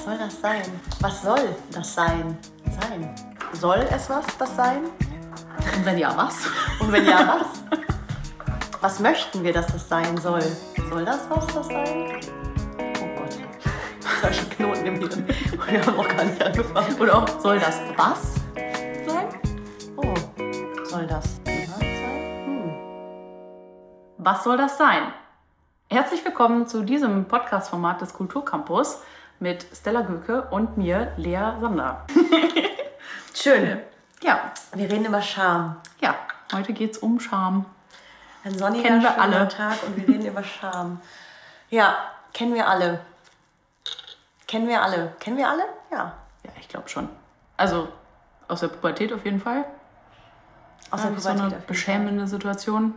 Was soll das sein? Was soll das sein? Sein. Soll es was, das sein? Und wenn ja, was? Und wenn ja, was? Was möchten wir, dass das sein soll? Soll das was, das sein? Oh Gott. Solche Knoten im Hirn. Wir haben noch gar nicht angefangen. Oder auch, soll das was sein? Oh, soll das was sein? Hm. Was soll das sein? Herzlich willkommen zu diesem Podcast-Format des Kulturcampus mit Stella Göke und mir, Lea Sander. Schön. Ja, Wir reden über Scham. ja, heute geht es um Scham. Ein sonniger, Kennen wir alle. Tag und wir reden über Scham. Ja, kennen wir alle. Kennen wir alle. Kennen wir alle? Ja. Ja, ich glaube schon. Also aus der Pubertät auf jeden Fall. Aus der so eine Pubertät auf jeden beschämende Situation.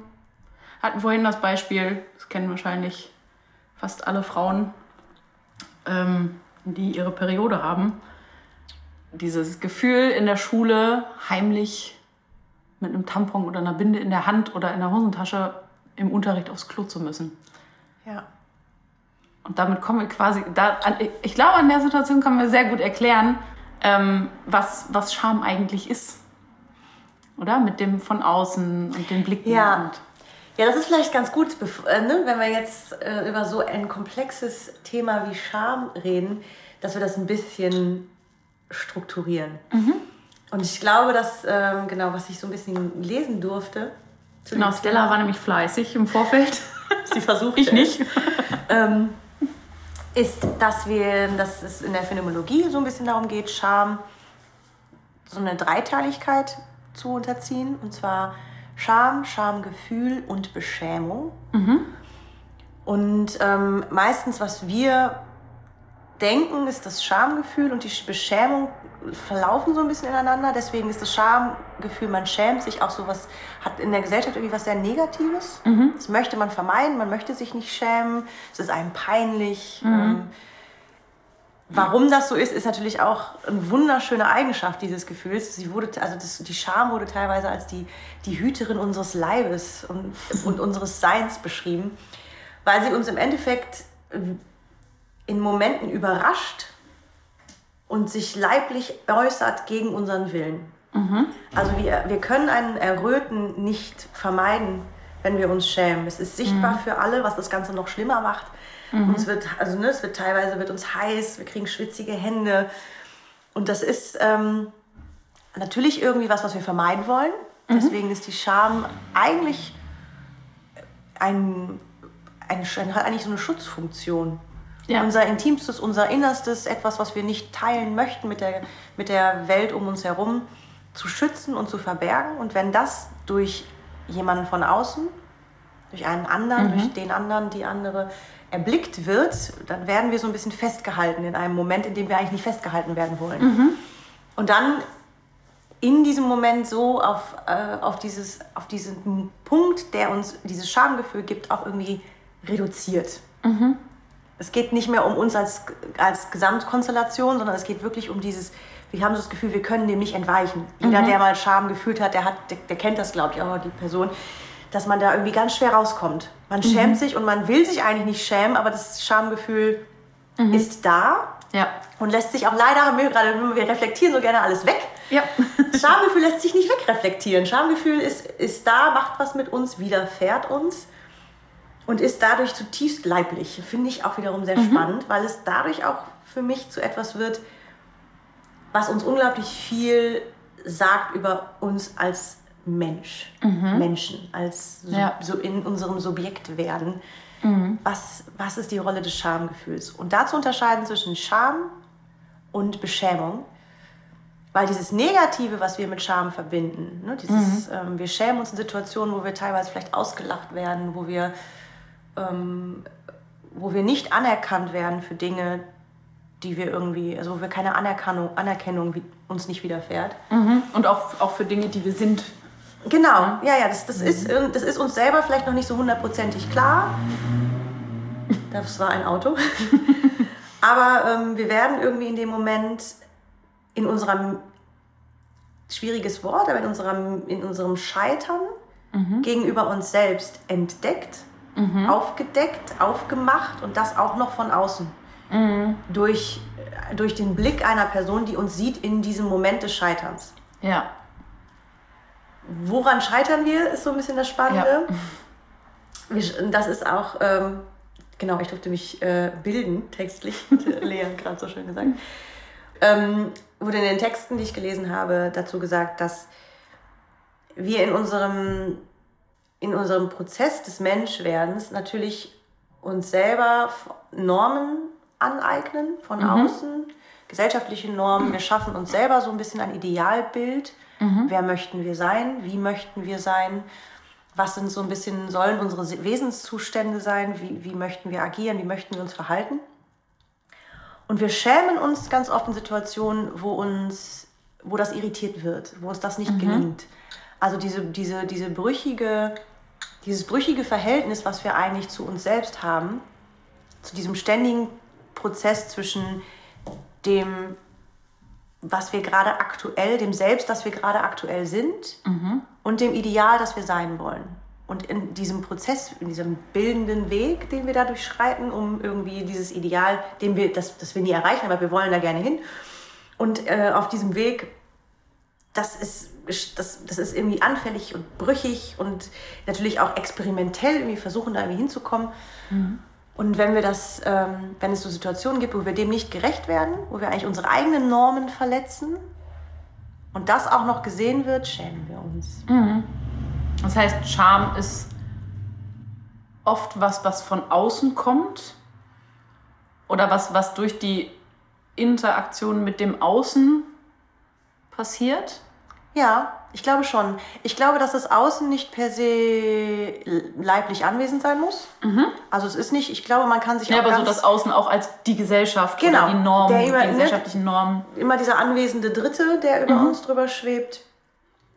Hatten vorhin das Beispiel, das kennen wahrscheinlich fast alle Frauen, ähm, die ihre Periode haben. Dieses Gefühl in der Schule heimlich mit einem Tampon oder einer Binde in der Hand oder in der Hosentasche im Unterricht aufs Klo zu müssen. Ja. Und damit kommen wir quasi, da, ich glaube, an der Situation können wir sehr gut erklären, ähm, was, was Scham eigentlich ist. Oder? Mit dem von außen und den Blicken. Ja. Und, Ja, das ist vielleicht ganz gut, äh, ne, wenn wir jetzt äh, über so ein komplexes Thema wie Scham reden, dass wir das ein bisschen strukturieren. Und ich glaube, dass, ähm, genau, was ich so ein bisschen lesen durfte, genau, Stella war nämlich fleißig im Vorfeld. sie versucht Ich nicht. ähm, ist, dass wir, dass es in der Phänomenologie so ein bisschen darum geht, Scham so eine Dreiteiligkeit zu unterziehen. Und zwar Scham, Schamgefühl und Beschämung. Und ähm, meistens, was wir denken, ist das Schamgefühl und die Beschämung verlaufen so ein bisschen ineinander. Deswegen ist das Schamgefühl, man schämt sich auch sowas, hat in der Gesellschaft irgendwie was sehr Negatives. Das möchte man vermeiden, man möchte sich nicht schämen, es ist einem peinlich. Ähm, Warum das so ist, ist natürlich auch eine wunderschöne Eigenschaft dieses Gefühls. Sie wurde, also das, die Scham wurde teilweise als die, die Hüterin unseres Leibes und, und unseres Seins beschrieben, weil sie uns im Endeffekt in Momenten überrascht und sich leiblich äußert gegen unseren Willen. Also wir, wir können einen Erröten nicht vermeiden, wenn wir uns schämen. Es ist sichtbar für alle, was das Ganze noch schlimmer macht. Uns wird, also ne, es wird teilweise wird uns heiß, wir kriegen schwitzige Hände. Und das ist ähm, natürlich irgendwie was, was wir vermeiden wollen. Deswegen ist die Scham eigentlich ein, ein, hat eigentlich so eine Schutzfunktion. Ja. Unser Intimstes, unser Innerstes, etwas, was wir nicht teilen möchten mit der, mit der Welt um uns herum, zu schützen und zu verbergen. Und wenn das durch jemanden von außen, durch einen anderen, durch den anderen, die andere erblickt wird, dann werden wir so ein bisschen festgehalten in einem Moment, in dem wir eigentlich nicht festgehalten werden wollen. Und dann in diesem Moment so auf, äh, auf, dieses, auf diesen Punkt, der uns dieses Schamgefühl gibt, auch irgendwie reduziert. Es geht nicht mehr um uns als, als Gesamtkonstellation, sondern es geht wirklich um dieses, wir haben so das Gefühl, wir können dem nicht entweichen. Jeder, der mal Scham gefühlt hat, der, hat, der, der kennt das, glaube ich, auch die Person, dass man da irgendwie ganz schwer rauskommt. Man schämt sich und man will sich eigentlich nicht schämen, aber das Schamgefühl ist da Ja. und lässt sich auch leider, haben wir gerade, wir reflektieren so gerne alles weg. Ja. Schamgefühl lässt sich nicht wegreflektieren. Schamgefühl ist, ist da, macht was mit uns, widerfährt uns und ist dadurch zutiefst leiblich. Finde ich auch wiederum sehr spannend, weil es dadurch auch für mich zu etwas wird, was uns unglaublich viel sagt über uns als Mensch, Menschen, als so, Ja. so in unserem Subjekt werden. Was, was ist die Rolle des Schamgefühls? Und da zu unterscheiden zwischen Scham und Beschämung, weil dieses Negative, was wir mit Scham verbinden, ne, dieses, ähm, wir schämen uns in Situationen, wo wir teilweise vielleicht ausgelacht werden, wo wir, ähm, wo wir nicht anerkannt werden für Dinge, die wir irgendwie, also wo wir keine Anerkennung, Anerkennung uns nicht widerfährt. Und auch, auch für Dinge, die wir sind. Genau, ja, ja, das, das, ist, ähm, das ist uns selber vielleicht noch nicht so hundertprozentig klar. Das war ein Auto. Aber ähm, wir werden irgendwie in dem Moment in unserem, schwieriges Wort, aber in unserem, in unserem Scheitern gegenüber uns selbst entdeckt, aufgedeckt, aufgemacht und das auch noch von außen. mhm. durch, durch den Blick einer Person, die uns sieht in diesem Moment des Scheiterns. Ja. Woran scheitern wir, ist so ein bisschen das Spannende. Ja. Das ist auch, ähm, genau, ich durfte mich äh, bilden, textlich, Lea gerade so schön gesagt. Ähm, wurde in den Texten, die ich gelesen habe, dazu gesagt, dass wir in unserem, in unserem Prozess des Menschwerdens natürlich uns selber Normen aneignen von mhm. außen, gesellschaftliche Normen. Wir schaffen uns selber so ein bisschen ein Idealbild. Mhm. Wer möchten wir sein? Wie möchten wir sein? Was sind so ein bisschen, sollen unsere Wesenszustände sein? Wie, wie möchten wir agieren? Wie möchten wir uns verhalten? Und wir schämen uns ganz oft in Situationen, wo uns, wo das irritiert wird, wo uns das nicht mhm. gelingt. Also diese, diese, diese brüchige, dieses brüchige Verhältnis, was wir eigentlich zu uns selbst haben, zu diesem ständigen Prozess zwischen dem, was wir gerade aktuell, dem Selbst, das wir gerade aktuell sind, mhm. und dem Ideal, das wir sein wollen. Und in diesem Prozess, in diesem bildenden Weg, den wir da durchschreiten, um irgendwie dieses Ideal, den wir, das, das wir nie erreichen, aber wir wollen da gerne hin. Und äh, auf diesem Weg, das ist, das, das ist irgendwie anfällig und brüchig und natürlich auch experimentell irgendwie versuchen, da irgendwie hinzukommen. Mhm. Und wenn wir das, ähm, wenn es so Situationen gibt, wo wir dem nicht gerecht werden, wo wir eigentlich unsere eigenen Normen verletzen und das auch noch gesehen wird, schämen wir uns. Mhm. Das heißt, Scham ist oft was, was von außen kommt oder was, was durch die Interaktion mit dem Außen passiert. Ja, ich glaube schon. Ich glaube, dass das Außen nicht per se leiblich anwesend sein muss. Mhm. Also es ist nicht, ich glaube, man kann sich ja, auch. Ja, aber so das Außen auch als die Gesellschaft genau, oder die Normen, die gesellschaftlichen Normen. Immer dieser anwesende Dritte, der über mhm. uns drüber schwebt.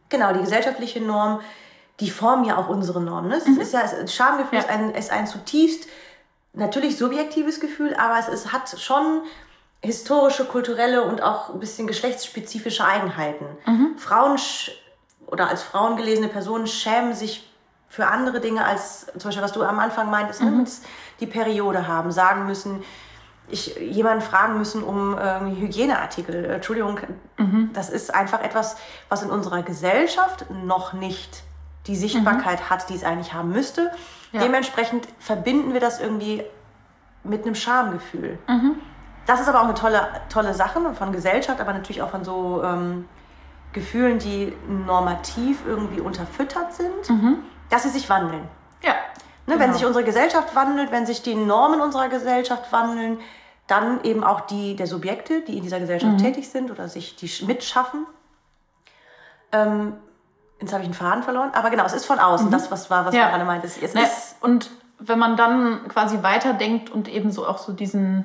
Genau, die gesellschaftliche Norm, die formen ja auch unsere Normen. Ne? Mhm. ist ja, Schamgefühl ja. Ist, ein, ist ein zutiefst natürlich subjektives Gefühl, aber es ist, hat schon historische, kulturelle und auch ein bisschen geschlechtsspezifische Eigenheiten. Mhm. Frauen oder als Frauen gelesene Personen schämen sich für andere Dinge als zum Beispiel, was du am Anfang meintest, ne, mhm. ne, die Periode haben, sagen müssen, ich, jemanden fragen müssen um äh, Hygieneartikel. Entschuldigung, mhm. das ist einfach etwas, was in unserer Gesellschaft noch nicht die Sichtbarkeit mhm. hat, die es eigentlich haben müsste. Ja. Dementsprechend verbinden wir das irgendwie mit einem Schamgefühl. Mhm das ist aber auch eine tolle, tolle Sache von Gesellschaft, aber natürlich auch von so ähm, Gefühlen, die normativ irgendwie unterfüttert sind, mhm. dass sie sich wandeln. Ja. Ne, genau. Wenn sich unsere Gesellschaft wandelt, wenn sich die Normen unserer Gesellschaft wandeln, dann eben auch die der Subjekte, die in dieser Gesellschaft mhm. tätig sind oder sich die mitschaffen. Ähm, jetzt habe ich einen Faden verloren, aber genau, es ist von außen, mhm. das was war, was ja. gerade meintest. Es ne, ist und wenn man dann quasi weiterdenkt und eben so auch so diesen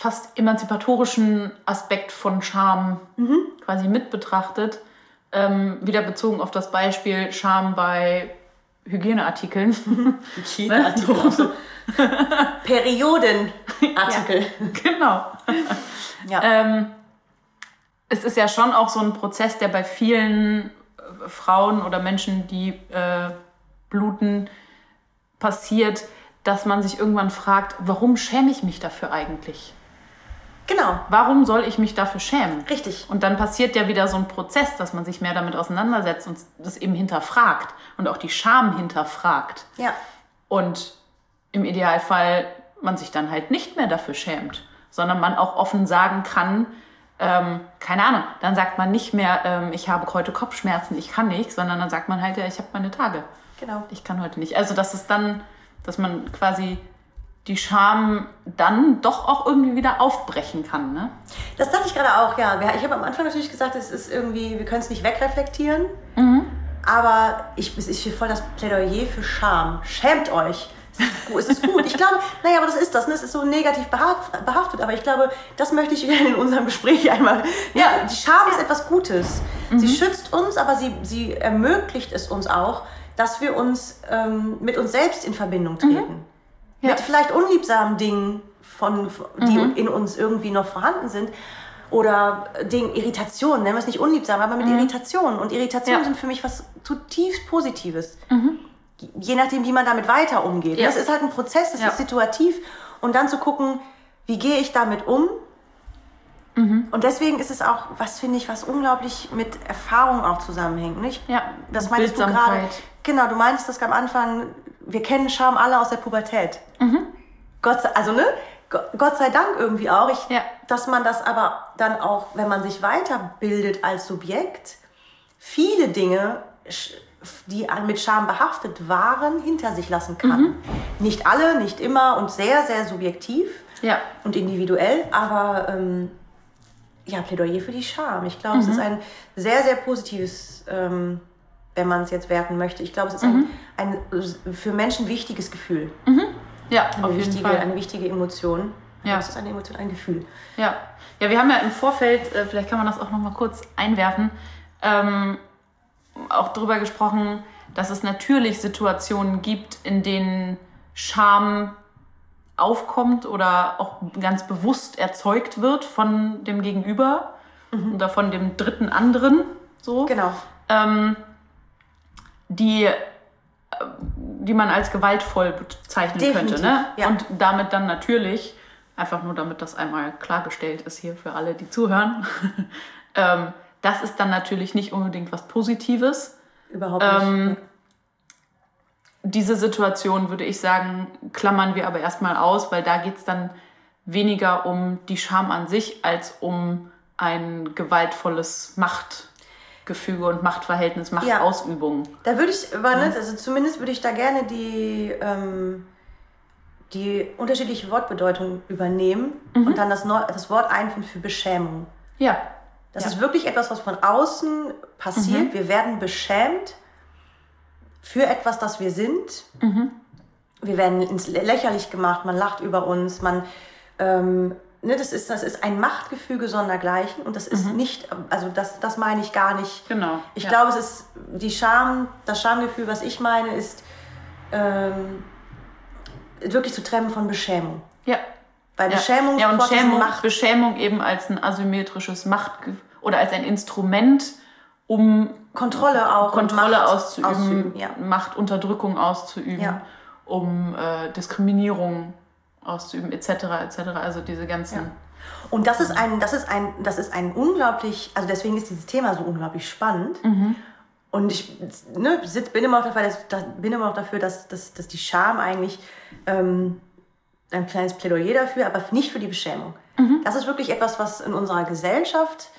fast emanzipatorischen Aspekt von Scham mhm. quasi mit betrachtet. Ähm, wieder bezogen auf das Beispiel Scham bei Hygieneartikeln. Hygieneartikel. Periodenartikel. Ja, genau. Ja. Ähm, es ist ja schon auch so ein Prozess, der bei vielen äh, Frauen oder Menschen, die äh, bluten, passiert, dass man sich irgendwann fragt, warum schäme ich mich dafür eigentlich? Genau. Warum soll ich mich dafür schämen? Richtig. Und dann passiert ja wieder so ein Prozess, dass man sich mehr damit auseinandersetzt und das eben hinterfragt und auch die Scham hinterfragt. Ja. Und im Idealfall man sich dann halt nicht mehr dafür schämt, sondern man auch offen sagen kann, ähm, keine Ahnung, dann sagt man nicht mehr, ähm, ich habe heute Kopfschmerzen, ich kann nicht, sondern dann sagt man halt, ja, ich habe meine Tage. Genau. Ich kann heute nicht. Also, dass es dann, dass man quasi die Scham dann doch auch irgendwie wieder aufbrechen kann. Ne? Das dachte ich gerade auch, ja. Ich habe am Anfang natürlich gesagt, es ist irgendwie, wir können es nicht wegreflektieren. Mhm. Aber ich, ist hier voll das Plädoyer für Scham. Schämt euch. Es ist gut. Ich glaube, naja, aber das ist das. Ne? Es ist so negativ behaftet. Aber ich glaube, das möchte ich in unserem Gespräch einmal. Ja, die Scham ja. ist etwas Gutes. Mhm. Sie schützt uns, aber sie, sie ermöglicht es uns auch, dass wir uns ähm, mit uns selbst in Verbindung treten. Mhm ja. mit vielleicht unliebsamen Dingen, von, die mhm. in uns irgendwie noch vorhanden sind. Oder Ding, Irritationen, nennen wir es nicht unliebsam, aber mit mhm. Irritationen. Und Irritationen ja. sind für mich was zutiefst Positives. Mhm. Je nachdem, wie man damit weiter umgeht. Ja. Das ist halt ein Prozess, das ist situativ. Und dann zu gucken, wie gehe ich damit um? Mhm. Und deswegen ist es auch, was finde ich, was unglaublich mit Erfahrung auch zusammenhängt. Nicht? Ja, das meinst du gerade. Genau, du meinst das am Anfang, wir kennen Scham alle aus der Pubertät. Mhm. Gott sei, also ne, Go- Gott sei Dank irgendwie auch. Ich, Ja. Dass man das aber dann auch, wenn man sich weiterbildet als Subjekt, viele Dinge, die mit Scham behaftet waren, hinter sich lassen kann. Mhm. Nicht alle, nicht immer und sehr, sehr subjektiv Ja, und individuell, aber ähm, ja, Plädoyer für die Scham. Ich glaube, es Mhm. ist ein sehr, sehr positives, ähm, wenn man es jetzt werten möchte. Ich glaube, es ist Mhm. ein, ein für Menschen wichtiges Gefühl. ja, Eine, auf jeden wichtige, Fall. eine wichtige Emotion. Ja. Es ist eine Emotion, ein Gefühl. Ja. ja, wir haben ja im Vorfeld, äh, vielleicht kann man das auch noch mal kurz einwerfen, ähm, auch darüber gesprochen, dass es natürlich Situationen gibt, in denen Scham aufkommt oder auch ganz bewusst erzeugt wird von dem Gegenüber oder von dem dritten anderen. So. Genau. ähm, die, äh, die man als gewaltvoll bezeichnen Definitiv, könnte. Ne? ja. Und damit dann natürlich, einfach nur damit das einmal klargestellt ist hier für alle, die zuhören, ähm, das ist dann natürlich nicht unbedingt was Positives. Überhaupt nicht. Ähm, diese Situation, würde ich sagen, klammern wir aber erstmal aus, weil da geht es dann weniger um die Scham an sich als um ein gewaltvolles Machtgefüge und Machtverhältnis, Machtausübung. Da würde ich, aber, ne, also zumindest würde ich da gerne die, ähm, die unterschiedliche Wortbedeutung übernehmen Mhm. und dann das, Neu das Wort einführen für Beschämung. Ja, Das Ja. Mhm. ist wirklich etwas, was von außen passiert. Wir werden beschämt für etwas, das wir sind. Mhm. Wir werden ins Lä- lächerlich gemacht, man lacht über uns, man. Ähm, ne, das, ist, das ist ein Machtgefüge sondergleichen und das ist nicht, also das, das meine ich gar nicht. genau. Ich Mhm. ja. glaube, es ist die Scham, das Schamgefühl, was ich meine, ist ähm, wirklich zu trennen von Beschämung. Ja. Weil Ja. Beschämung ja, und Schämung, Macht Beschämung eben als ein asymmetrisches Macht oder als ein Instrument, um Kontrolle auch Kontrolle Macht auszuüben, auszuüben, ja. Machtunterdrückung auszuüben, um äh, Diskriminierung auszuüben, etc. etc. Also diese ganzen. Und das ist ein, das ist ein, das ist ein unglaublich, also deswegen ist dieses Thema so unglaublich spannend. Und ich ne, sitz, bin, immer auch dafür, dass, dass, bin immer auch dafür, dass, dass, dass die Scham eigentlich ähm, ein kleines Plädoyer dafür, aber nicht für die Beschämung. Das ist wirklich etwas, was in unserer Gesellschaft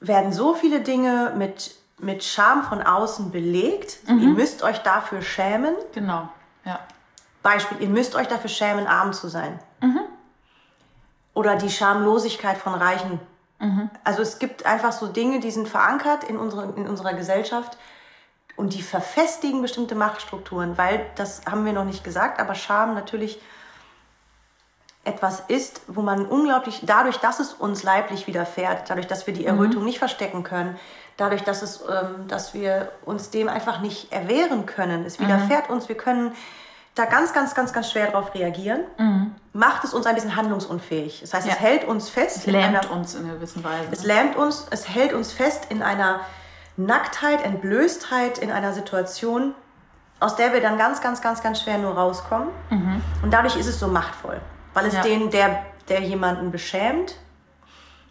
werden so viele Dinge mit, mit Scham von außen belegt. Ihr müsst euch dafür schämen. Genau. Ja. Beispiel, ihr müsst euch dafür schämen, arm zu sein. Oder die Schamlosigkeit von Reichen. Also es gibt einfach so Dinge, die sind verankert in, unsere, in unserer Gesellschaft und die verfestigen bestimmte Machtstrukturen, weil, das haben wir noch nicht gesagt, aber Scham natürlich etwas ist, wo man unglaublich, dadurch, dass es uns leiblich widerfährt, dadurch, dass wir die Errötung nicht verstecken können, dadurch, dass, es, ähm, dass wir uns dem einfach nicht erwehren können, es widerfährt uns, wir können da ganz, ganz, ganz, ganz schwer darauf reagieren, macht es uns ein bisschen handlungsunfähig. Das heißt, Ja. es hält uns fest. Es in lähmt einer- uns in einer gewissen Weise. es lähmt uns, es hält uns fest in einer Nacktheit, Entblößtheit, in einer Situation, aus der wir dann ganz, ganz, ganz, ganz schwer nur rauskommen. Und dadurch ist es so machtvoll, weil es Ja. den, der, der jemanden beschämt,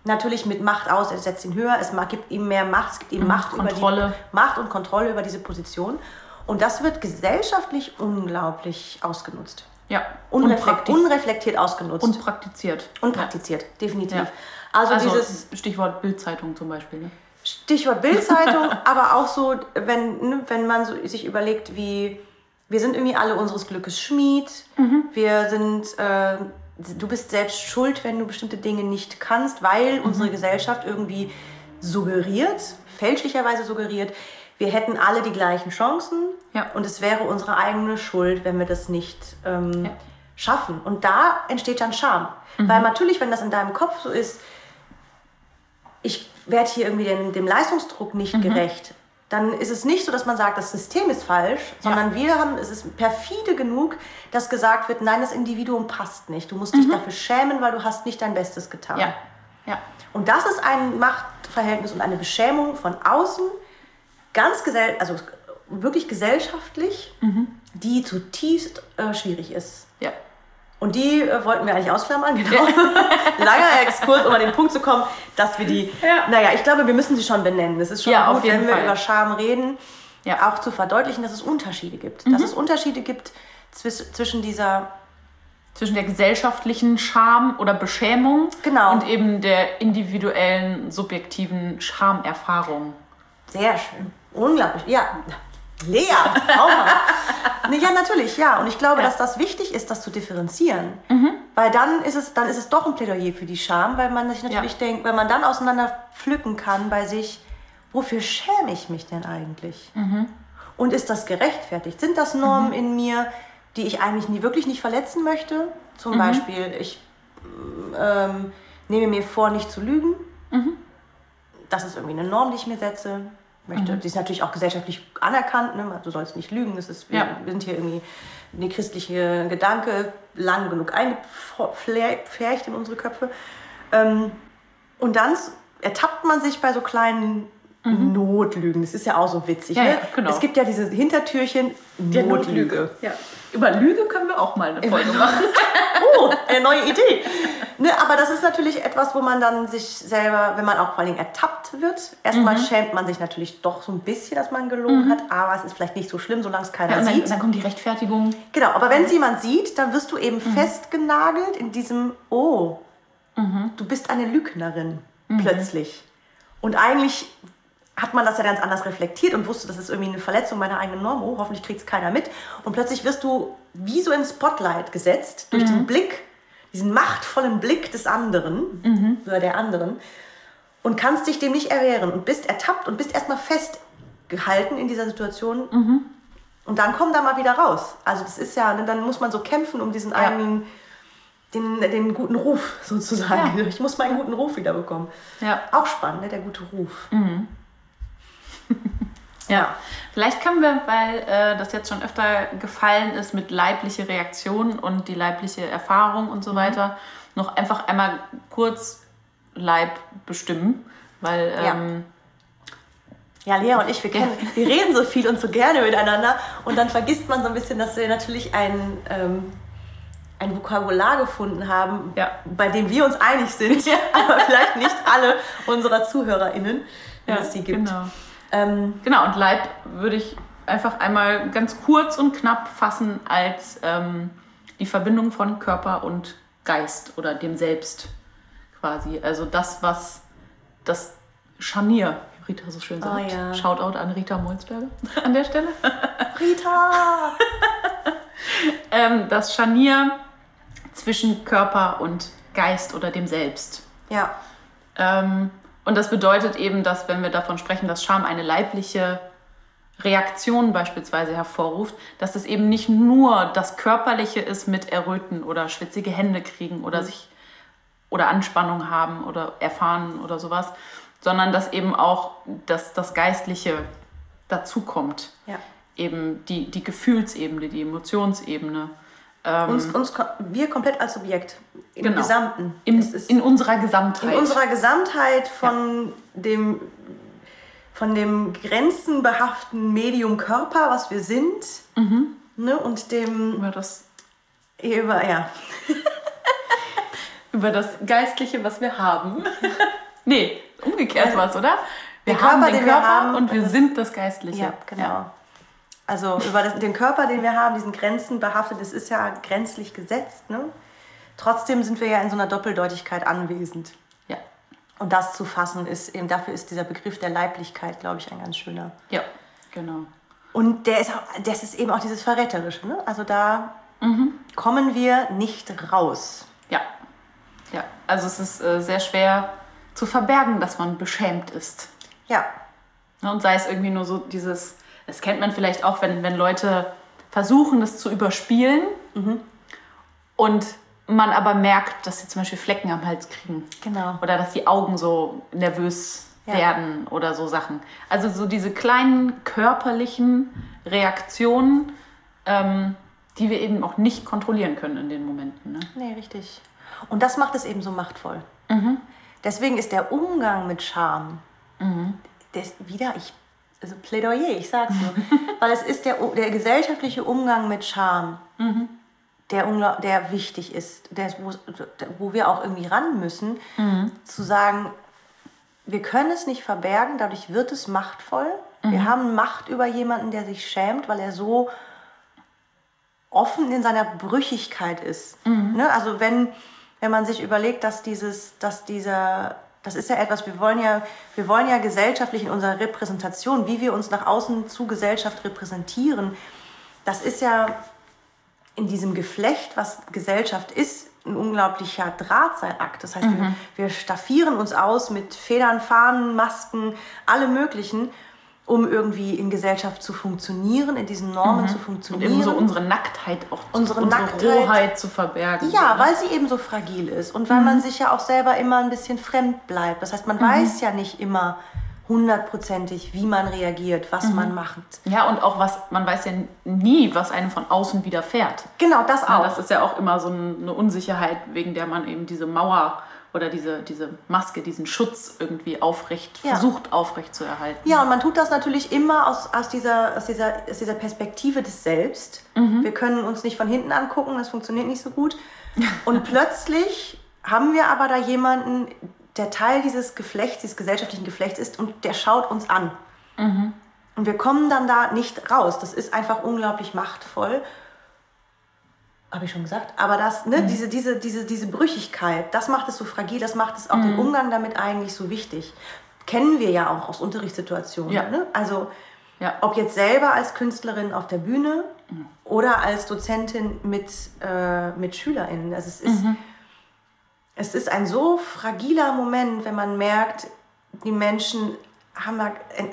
natürlich mit Macht aus, er setzt ihn höher, es gibt ihm mehr Macht, es gibt ihm Macht über Kontrolle. die Macht und Kontrolle über diese Position. Und das wird gesellschaftlich unglaublich ausgenutzt. ja. Unreflektiert, und, unreflektiert ausgenutzt. und praktiziert. und praktiziert, definitiv. Ja. Also, Also, dieses Stichwort Bildzeitung zum Beispiel. Ne? Stichwort Bildzeitung, aber auch so, wenn, ne, wenn man so sich überlegt, wie wir sind irgendwie alle unseres Glückes Schmied. Wir sind, äh, du bist selbst schuld, wenn du bestimmte Dinge nicht kannst, weil unsere Gesellschaft irgendwie suggeriert, fälschlicherweise suggeriert, wir hätten alle die gleichen Chancen Ja. und es wäre unsere eigene Schuld, wenn wir das nicht ähm, Ja. schaffen. Und da entsteht dann Scham. Weil natürlich, wenn das in deinem Kopf so ist, ich werde hier irgendwie dem, dem Leistungsdruck nicht Mhm. gerecht, dann ist es nicht so, dass man sagt, das System ist falsch, sondern wir haben, es ist perfide genug, dass gesagt wird, nein, das Individuum passt nicht. Du musst dich dafür schämen, weil du hast nicht dein Bestes getan. Mhm. Ja. Ja. Und das ist ein Machtverhältnis und eine Beschämung von außen, ganz gesell also wirklich gesellschaftlich, Mhm. die zutiefst äh, schwierig ist. Ja. Und die äh, wollten wir eigentlich ausklammern, genau. Langer Exkurs, um an den Punkt zu kommen, dass wir die, Ja. naja, ich glaube, wir müssen sie schon benennen. Es ist schon Ja, gut, wenn wir Fall. über Scham reden, Ja. Mhm. auch zu verdeutlichen, dass es Unterschiede gibt. Dass es Unterschiede gibt zwis zwischen dieser Zwischen der gesellschaftlichen Scham oder Beschämung Genau. und eben der individuellen, subjektiven Schamerfahrung. Sehr schön. Unglaublich. Ja. Lea, mal. nee, ja, natürlich, ja. Und ich glaube, Ja. dass das wichtig ist, das zu differenzieren. Weil dann ist, es, dann ist es doch ein Plädoyer für die Scham, weil man sich natürlich Ja. denkt, wenn man dann auseinander pflücken kann bei sich, wofür schäme ich mich denn eigentlich? Und ist das gerechtfertigt? Sind das Normen in mir, die ich eigentlich nie, wirklich nicht verletzen möchte? Zum Beispiel, ich ähm, nehme mir vor, nicht zu lügen. Das ist irgendwie eine Norm, die ich mir setze. Möchte. Die ist natürlich auch gesellschaftlich anerkannt. Ne? Du sollst nicht lügen. Das ist, wir, Ja. wir sind hier irgendwie eine christliche Gedanke lang genug eingepfercht in unsere Köpfe. Ähm, und dann ertappt man sich bei so kleinen Notlügen. Das ist ja auch so witzig. Ja, ne? ja, genau. Es gibt ja diese Hintertürchen Notlüge. Ja. Über Lüge können wir auch mal eine Folge machen. Oh, eine neue Idee. Ne, aber das ist natürlich etwas, wo man dann sich selber, wenn man auch vor Dingen ertappt wird, erstmal Mhm. schämt man sich natürlich doch so ein bisschen, dass man gelogen hat, aber es ist vielleicht nicht so schlimm, solange es keiner Ja, dann, sieht. dann kommt die Rechtfertigung. Genau, aber wenn es jemand sieht, dann wirst du eben Mhm. festgenagelt in diesem, oh, du bist eine Lügnerin Mhm. plötzlich. Und eigentlich hat man das ja ganz anders reflektiert und wusste, das ist irgendwie eine Verletzung meiner eigenen Norm. Oh, hoffentlich kriegt es keiner mit. Und plötzlich wirst du wie so ins Spotlight gesetzt durch Mhm. den Blick, diesen machtvollen Blick des anderen Mhm. oder der anderen und kannst dich dem nicht erwehren und bist ertappt und bist erstmal festgehalten in dieser Situation. Mhm. Und dann komm da mal wieder raus. Also das ist ja, ne, dann muss man so kämpfen um diesen eigenen, den, den guten Ruf sozusagen. Ja. Ich muss meinen guten Ruf wieder bekommen. Ja. Auch spannend, ne, der gute Ruf. Ja, vielleicht können wir, weil äh, das jetzt schon öfter gefallen ist mit leibliche Reaktion und die leibliche Erfahrung und so weiter, noch einfach einmal kurz Leib bestimmen, weil Ja. ähm, Ja, Lea und ich, wir, kennen, wir reden so viel und so gerne miteinander und dann vergisst man so ein bisschen, dass wir natürlich ein, ähm, ein Vokabular gefunden haben, Ja. bei dem wir uns einig sind, aber vielleicht nicht alle unserer ZuhörerInnen, wenn ja, es sie gibt. Genau. Ähm, genau, und Leib würde ich einfach einmal ganz kurz und knapp fassen als ähm, die Verbindung von Körper und Geist oder dem Selbst quasi. Also das, was das Scharnier, wie Rita so schön sagt. Oh ja. Shoutout an Rita Molzberger an der Stelle. Rita! ähm, das Scharnier zwischen Körper und Geist oder dem Selbst. Ja, Ähm, und das bedeutet eben, dass wenn wir davon sprechen, dass Scham eine leibliche Reaktion beispielsweise hervorruft, dass es eben nicht nur das Körperliche ist mit Erröten oder schwitzige Hände kriegen oder sich oder Anspannung haben oder erfahren oder sowas, sondern dass eben auch das, das Geistliche dazukommt. ja. Eben die, die Gefühlsebene, die Emotionsebene. Uns, uns, ko- wir komplett als Subjekt. Im Genau. Gesamten. In, in unserer Gesamtheit. in unserer Gesamtheit von dem von dem grenzenbehafteten Medium Körper, was wir sind, Mhm. ne, und dem über das über, ja, über das Geistliche, was wir haben. nee, umgekehrt war es, oder? Wir haben Körper, den den Körper haben, und wir sind das Geistliche. ja, genau. Also über das, den Körper, den wir haben, diesen Grenzen behaftet, das ist ja grenzlich gesetzt. Ne? Trotzdem sind wir ja in so einer Doppeldeutigkeit anwesend. Ja. Und das zu fassen ist eben, dafür ist dieser Begriff der Leiblichkeit, glaube ich, ein ganz schöner. ja, genau. Und der ist auch, das ist eben auch dieses Verräterische. Ne? Also da Mhm. kommen wir nicht raus. Ja. ja. Also es ist äh, sehr schwer zu verbergen, dass man beschämt ist. Ja, Ne, Und sei es irgendwie nur so dieses, das kennt man vielleicht auch, wenn, wenn Leute versuchen, das zu überspielen und man aber merkt, dass sie zum Beispiel Flecken am Hals kriegen. genau. Oder dass die Augen so nervös Ja. werden oder so Sachen. Also so diese kleinen körperlichen Reaktionen, ähm, die wir eben auch nicht kontrollieren können in den Momenten. Ne? Nee, richtig. Und das macht es eben so machtvoll. Mhm. Deswegen ist der Umgang mit Scham, das, wieder, ich, also Plädoyer, ich sag's nur, weil es ist der, der gesellschaftliche Umgang mit Scham, Mhm. der, der wichtig ist, der, wo, wo wir auch irgendwie ran müssen, zu sagen, wir können es nicht verbergen, dadurch wird es machtvoll. Wir haben Macht über jemanden, der sich schämt, weil er so offen in seiner Brüchigkeit ist. Ne? Also wenn, wenn man sich überlegt, dass dieses, dass dieser, das ist ja etwas, wir wollen ja, wir wollen ja gesellschaftlich in unserer Repräsentation, wie wir uns nach außen zu Gesellschaft repräsentieren, das ist ja in diesem Geflecht, was Gesellschaft ist, ein unglaublicher Drahtseilakt. Das heißt, wir, wir staffieren uns aus mit Federn, Fahnen, Masken, alle möglichen, um irgendwie in Gesellschaft zu funktionieren, in diesen Normen zu Und funktionieren. eben so unsere Nacktheit auch, Unsere unsere Nacktheit. Rohheit zu verbergen. Ja, ne? weil sie eben so fragil ist und weil man sich ja auch selber immer ein bisschen fremd bleibt. Das heißt, man weiß ja nicht immer hundertprozentig, wie man reagiert, was man macht. Ja, und auch was, man weiß ja nie, was einem von außen widerfährt. Genau, das Ja, auch. das ist ja auch immer so ein- eine Unsicherheit, wegen der man eben diese Mauer oder diese, diese Maske, diesen Schutz irgendwie aufrecht, Ja. versucht aufrecht zu erhalten. Ja, und man tut das natürlich immer aus, aus, dieser, aus, dieser, aus dieser Perspektive des Selbst. Wir können uns nicht von hinten angucken, das funktioniert nicht so gut. Und plötzlich haben wir aber da jemanden, der Teil dieses Geflechts, dieses gesellschaftlichen Geflechts ist und der schaut uns an. Und wir kommen dann da nicht raus. Das ist einfach unglaublich machtvoll. Habe ich schon gesagt. Aber das, ne, diese, diese, diese, diese Brüchigkeit, das macht es so fragil, das macht es auch den Umgang damit eigentlich so wichtig. Kennen wir ja auch aus Unterrichtssituationen. Ja. Ne? Also Ja. ob jetzt selber als Künstlerin auf der Bühne oder als Dozentin mit, äh, mit SchülerInnen. Also es ist, es ist ein so fragiler Moment, wenn man merkt, die Menschen haben,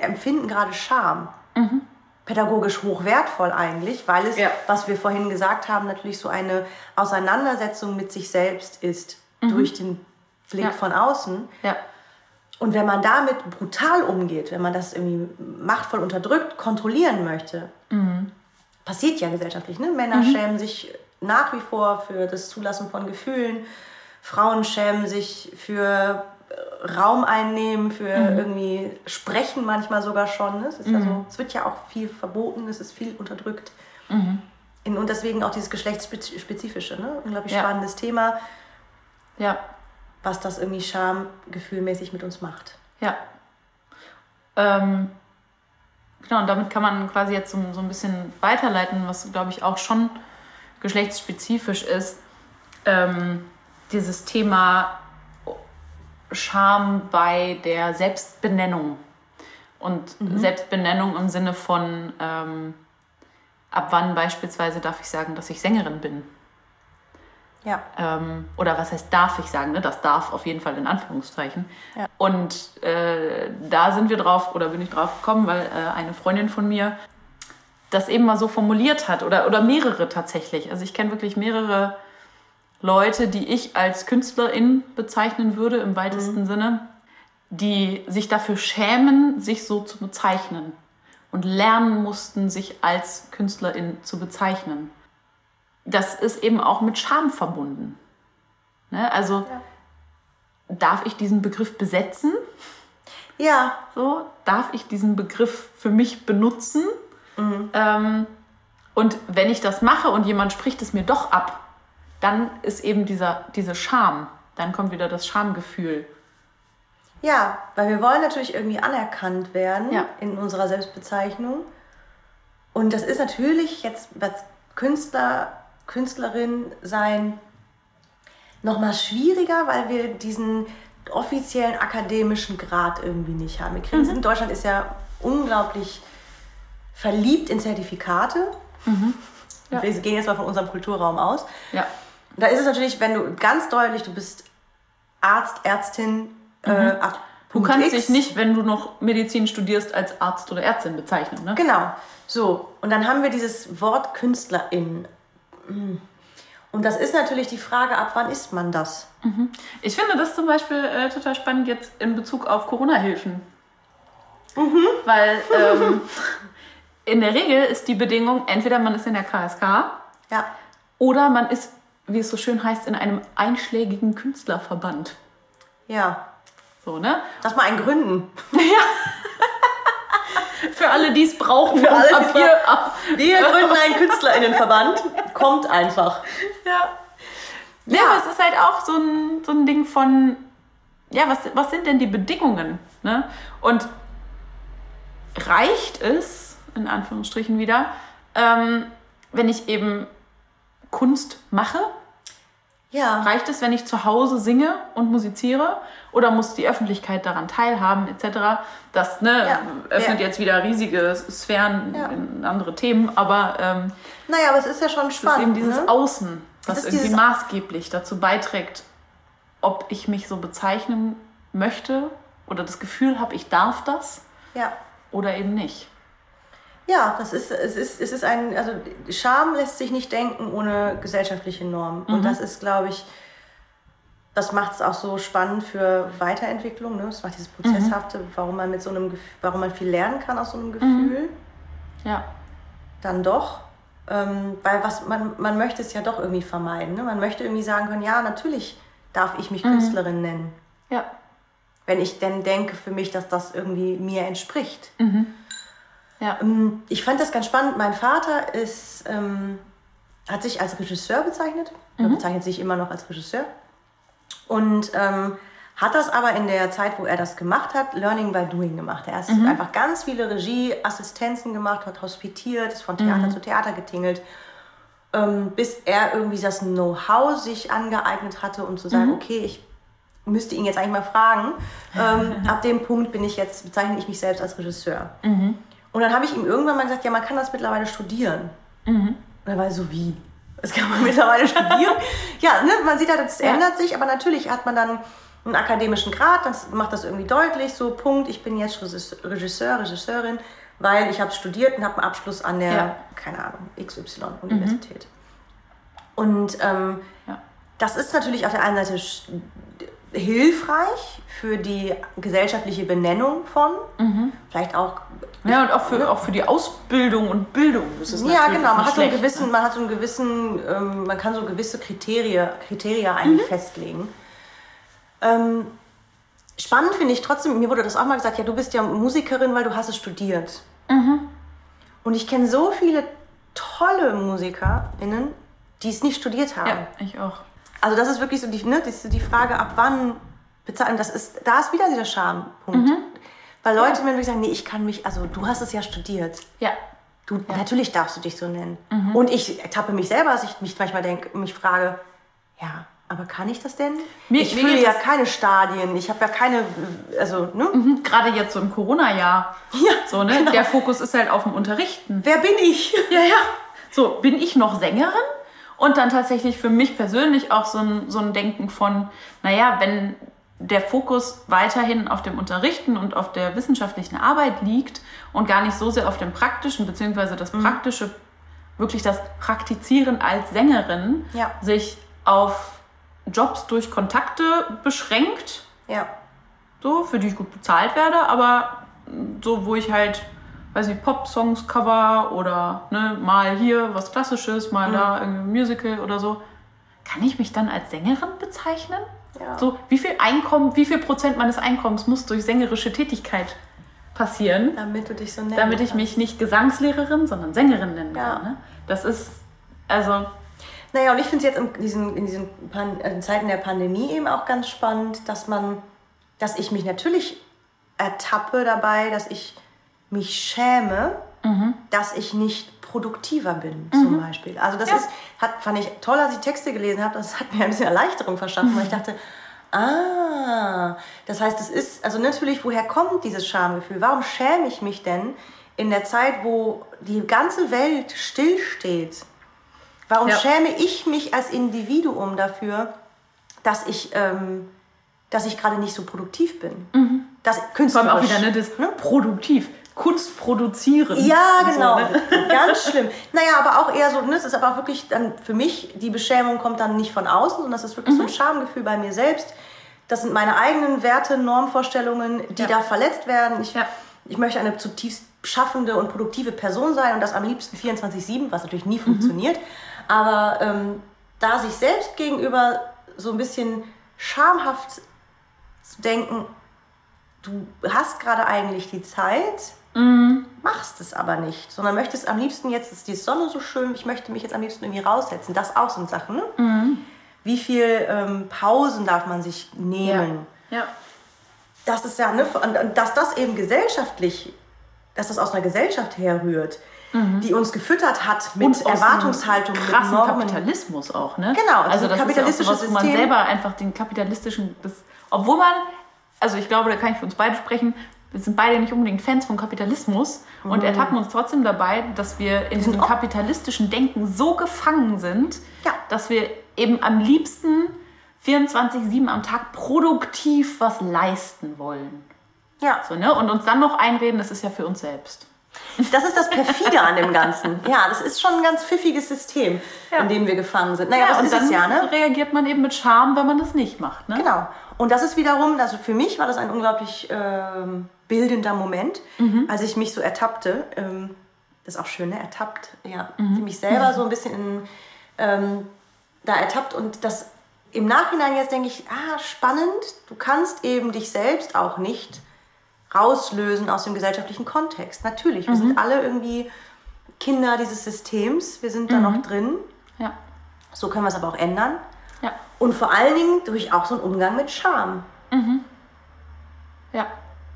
empfinden gerade Scham. Pädagogisch hochwertvoll eigentlich, weil es, Ja. was wir vorhin gesagt haben, natürlich so eine Auseinandersetzung mit sich selbst ist durch den Blick Ja. von außen. Ja. Und wenn man damit brutal umgeht, wenn man das irgendwie machtvoll unterdrückt, kontrollieren möchte, passiert ja gesellschaftlich. Ne? Männer schämen sich nach wie vor für das Zulassen von Gefühlen, Frauen schämen sich für Raum einnehmen, für irgendwie sprechen manchmal sogar schon. Ne? Es, ist ja so, es wird ja auch viel verboten, es ist viel unterdrückt. In, und deswegen auch dieses geschlechtsspezifische, ne? unglaublich Ja. spannendes Thema, Ja. was das irgendwie schamgefühlmäßig mit uns macht. Ja. Ähm, genau, und damit kann man quasi jetzt so, so ein bisschen weiterleiten, was, glaube ich, auch schon geschlechtsspezifisch ist. Ähm, dieses Thema Scham bei der Selbstbenennung. Und Selbstbenennung im Sinne von, ähm, ab wann beispielsweise darf ich sagen, dass ich Sängerin bin. Ja. Ähm, oder was heißt darf ich sagen, ne? das darf auf jeden Fall in Anführungszeichen. Ja. Und äh, da sind wir drauf, oder bin ich drauf gekommen, weil äh, eine Freundin von mir das eben mal so formuliert hat, oder, oder mehrere tatsächlich. Also ich kenne wirklich mehrere Leute, die ich als Künstlerin bezeichnen würde im weitesten Sinne, die sich dafür schämen, sich so zu bezeichnen und lernen mussten, sich als Künstlerin zu bezeichnen das ist eben auch mit Scham verbunden. Ne? Also darf ich diesen Begriff besetzen? Ja, So, darf ich diesen Begriff für mich benutzen? Ähm, und wenn ich das mache und jemand spricht es mir doch ab, dann ist eben dieser, diese Scham, dann kommt wieder das Schamgefühl. Ja, weil wir wollen natürlich irgendwie anerkannt werden Ja. in unserer Selbstbezeichnung. Und das ist natürlich jetzt als Künstler, Künstlerin sein nochmal schwieriger, weil wir diesen offiziellen akademischen Grad irgendwie nicht haben. Wir kriegen Mhm. in Deutschland ist ja unglaublich verliebt in Zertifikate. Mhm. Ja. Wir gehen jetzt mal von unserem Kulturraum aus. Ja, Da ist es natürlich, wenn du ganz deutlich, du bist Arzt, Ärztin, äh, ab Mhm. du Punkt kannst X. dich nicht, wenn du noch Medizin studierst, als Arzt oder Ärztin bezeichnen. Ne? Genau. So, und dann haben wir dieses Wort Künstlerin. Und das ist natürlich die Frage, ab wann ist man das? Ich finde das zum Beispiel äh, total spannend jetzt in Bezug auf Corona-Hilfen. Weil ähm, in der Regel ist die Bedingung, entweder man ist in der KSK Ja. oder man ist, wie es so schön heißt, in einem einschlägigen Künstlerverband. Ja. So, ne? Das mal ein Gründen. Für alle, die es brauchen, Für alle, Papier. Wir gründen einen KünstlerInnenverband. kommt einfach. Ja. Ja, aber es ist halt auch so ein, so ein Ding von, ja, was, was sind denn die Bedingungen? Ne? Und reicht es, in Anführungsstrichen wieder, ähm, wenn ich eben Kunst mache? Ja. Reicht es, wenn ich zu Hause singe und musiziere? Oder muss die Öffentlichkeit daran teilhaben, etc.? Das ne, Ja. öffnet Ja. jetzt wieder riesige Sphären in andere Themen, aber ähm, Naja, aber es ist ja schon es ist spannend. eben dieses ne? Außen, was irgendwie maßgeblich dazu beiträgt, ob ich mich so bezeichnen möchte oder das Gefühl habe, ich darf das Ja. oder eben nicht. Ja, das ist, es ist, es ist ein, also Scham lässt sich nicht denken ohne gesellschaftliche Normen. Und das ist, glaube ich, das macht es auch so spannend für Weiterentwicklung. Ne? Das macht dieses Prozesshafte, warum man mit so einem, warum man viel lernen kann aus so einem Gefühl. Ja. Dann doch. Ähm, weil was man, man möchte es ja doch irgendwie vermeiden. Ne? Man möchte irgendwie sagen können, ja, natürlich darf ich mich Künstlerin nennen. Ja. Wenn ich denn denke für mich, dass das irgendwie mir entspricht. Ja. Ähm, Ich fand das ganz spannend. Mein Vater ist, ähm, hat sich als Regisseur bezeichnet. Er bezeichnet sich immer noch als Regisseur. Und ähm, hat das aber in der Zeit, wo er das gemacht hat, Learning by Doing gemacht. Er hat einfach ganz viele Regieassistenzen gemacht, hat hospitiert, ist von Theater zu Theater getingelt, ähm, bis er irgendwie das Know-how sich angeeignet hatte und zu sagen, okay, ich müsste ihn jetzt eigentlich mal fragen. Ähm, ab dem Punkt bin ich jetzt, bezeichne ich mich selbst als Regisseur. Und dann habe ich ihm irgendwann mal gesagt, ja, man kann das mittlerweile studieren. Und er war so, wie? Das kann man mittlerweile studieren? ja, ne, man sieht halt, es Ja. ändert sich, aber natürlich hat man dann einen akademischen Grad, das macht das irgendwie deutlich, so Punkt, ich bin jetzt Regisseur, Regisseur Regisseurin, weil ich habe studiert und habe einen Abschluss an der, Ja. keine Ahnung, XY-Universität. Und ähm, Ja. das ist natürlich auf der einen Seite hilfreich für die gesellschaftliche Benennung von, vielleicht auch Ja, und auch für, auch für die Ausbildung und Bildung ist es ja, genau. Man hat, so einen schlecht, gewissen, ne? man hat so einen gewissen, ähm, man kann so gewisse Kriterien, Kriterien eigentlich Mhm. festlegen. Ähm, spannend finde ich trotzdem, mir wurde das auch mal gesagt, ja, du bist ja Musikerin, weil du hast es studiert. Mhm. Und ich kenne so viele tolle MusikerInnen, die es nicht studiert haben. Ja, ich auch. Also das ist wirklich so die, ne, so die Frage, ab wann bezahlen. Das ist, da ist wieder dieser Schampunkt. Mhm. Weil Leute mir wirklich sagen, nee, ich kann mich, also du hast es ja studiert. Ja. Du, natürlich darfst du dich so nennen. Mhm. Und ich tappe mich selber, dass ich mich manchmal denke, mich frage, ja, aber kann ich das denn? Mir- ich mir geht ja keine Stadien, ich habe ja keine, also, ne? Mhm, Gerade jetzt so im Corona-Jahr. Ja, So, ne? genau. Der Fokus ist halt auf dem Unterrichten. Wer bin ich? Ja, ja. So, bin ich noch Sängerin? Und dann tatsächlich für mich persönlich auch so ein, so ein Denken von, naja, wenn der Fokus weiterhin auf dem Unterrichten und auf der wissenschaftlichen Arbeit liegt und gar nicht so sehr auf dem Praktischen, beziehungsweise das Praktische, wirklich das Praktizieren als Sängerin, Ja. sich auf Jobs durch Kontakte beschränkt, Ja, so, für die ich gut bezahlt werde, aber so, wo ich halt, weiß nicht, Pop-Songs cover oder ne, mal hier was Klassisches, mal da irgendwie ein Musical oder so. Kann ich mich dann als Sängerin bezeichnen? Ja. So, wie viel Einkommen, wie viel Prozent meines Einkommens muss durch sängerische Tätigkeit passieren, damit du dich so nennen damit ich kannst. mich nicht Gesangslehrerin, sondern Sängerin nennen Ja. kann? Ne? Das ist, also, Naja, und ich finde es jetzt in diesen, in diesen Pan in Zeiten der Pandemie eben auch ganz spannend, dass man, dass ich mich natürlich ertappe dabei, dass ich mich schäme, dass ich nicht produktiver bin, zum Beispiel. Also das Ja. ist, hat, fand ich toll, als ich Texte gelesen habe, das hat mir ein bisschen Erleichterung verschafft, weil ich dachte, ah, das heißt, es ist, also natürlich, woher kommt dieses Schamgefühl? Warum schäme ich mich denn in der Zeit, wo die ganze Welt stillsteht? Warum Ja. schäme ich mich als Individuum dafür, dass ich, ähm, dass ich gerade nicht so produktiv bin? Das vor allem künstlerisch. auch wieder ne, das produktiv, Kunst produzieren. Ja, und so, genau. ne? Ganz schlimm. Naja, aber auch eher so, ne, es ist aber auch wirklich dann für mich, die Beschämung kommt dann nicht von außen, sondern das ist wirklich so Mhm. ein Schamgefühl bei mir selbst. Das sind meine eigenen Werte, Normvorstellungen, die Ja. da verletzt werden. Ich, Ja. ich möchte eine zutiefst schaffende und produktive Person sein und das am liebsten 24-7, was natürlich Mhm. nie funktioniert. Aber ähm, da sich selbst gegenüber so ein bisschen schamhaft zu denken, du hast gerade eigentlich die Zeit, machst es aber nicht, sondern möchtest am liebsten jetzt ist die Sonne so schön, ich möchte mich jetzt am liebsten irgendwie raussetzen. Das auch so eine Sache, ne? Wie viel ähm, Pausen darf man sich nehmen? Ja. Das ist ja, ne, und, dass das eben gesellschaftlich, dass das aus einer Gesellschaft herrührt, die uns gefüttert hat mit Mhm. Erwartungshaltung, einem mit krassen Normen. Kapitalismus auch, ne? Genau, also also das kapitalistisches ist ja auch sowas, wo man System. selber einfach den kapitalistischen, das, obwohl man, also ich glaube, da kann ich für uns beide sprechen, wir sind beide nicht unbedingt Fans vom Kapitalismus und ertappen uns trotzdem dabei, dass wir in diesem kapitalistischen Denken so gefangen sind, Ja. dass wir eben am liebsten 24-7 am Tag produktiv was leisten wollen. Ja, So, ne? Und uns dann noch einreden, das ist ja für uns selbst. das ist das perfide an dem Ganzen. Ja, das ist schon ein ganz pfiffiges System, Ja. in dem wir gefangen sind. Naja, das und ist dann es ja, ne? reagiert man eben mit Scham, wenn man das nicht macht. Ne? Genau. Und das ist wiederum, also für mich war das ein unglaublich ähm, bildender Moment, Mhm. als ich mich so ertappte. Ähm, das ist auch schön, ne? Ertappt, ja. Mhm. Mich selber so ein bisschen in, ähm, da ertappt und das im Nachhinein jetzt denke ich, ah, spannend, du kannst eben dich selbst auch nicht rauslösen aus dem gesellschaftlichen Kontext. Natürlich, wir Mhm. sind alle irgendwie Kinder dieses Systems, wir sind da Mhm. noch drin. Ja. So können wir es aber auch ändern. Und vor allen Dingen durch auch so einen Umgang mit Scham. Ja.